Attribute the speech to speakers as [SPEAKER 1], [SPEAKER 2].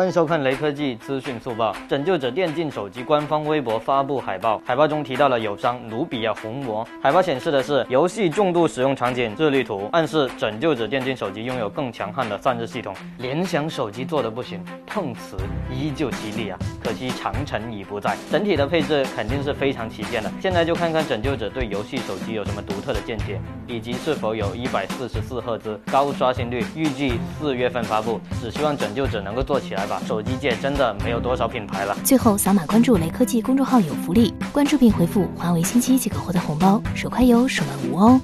[SPEAKER 1] 欢迎收看雷科技资讯速报。拯救者电竞手机官方微博发布海报，海报中提到了友商努比亚红魔。海报显示的是游戏重度使用场景日历图，暗示拯救者电竞手机拥有更强悍的散热系统。联想手机做的不行，碰瓷依旧犀利啊！可惜长城已不在。整体的配置肯定是非常旗舰的。现在就看看拯救者对游戏手机有什么独特的见解，以及是否有一百四十四赫兹高刷新率。预计四月份发布，只希望拯救者能够做起来。手机界真的没有多少品牌了。
[SPEAKER 2] 最后扫码关注雷科技公众号有福利，关注并回复“华为新机”即可获得红包，手快有，手慢无哦。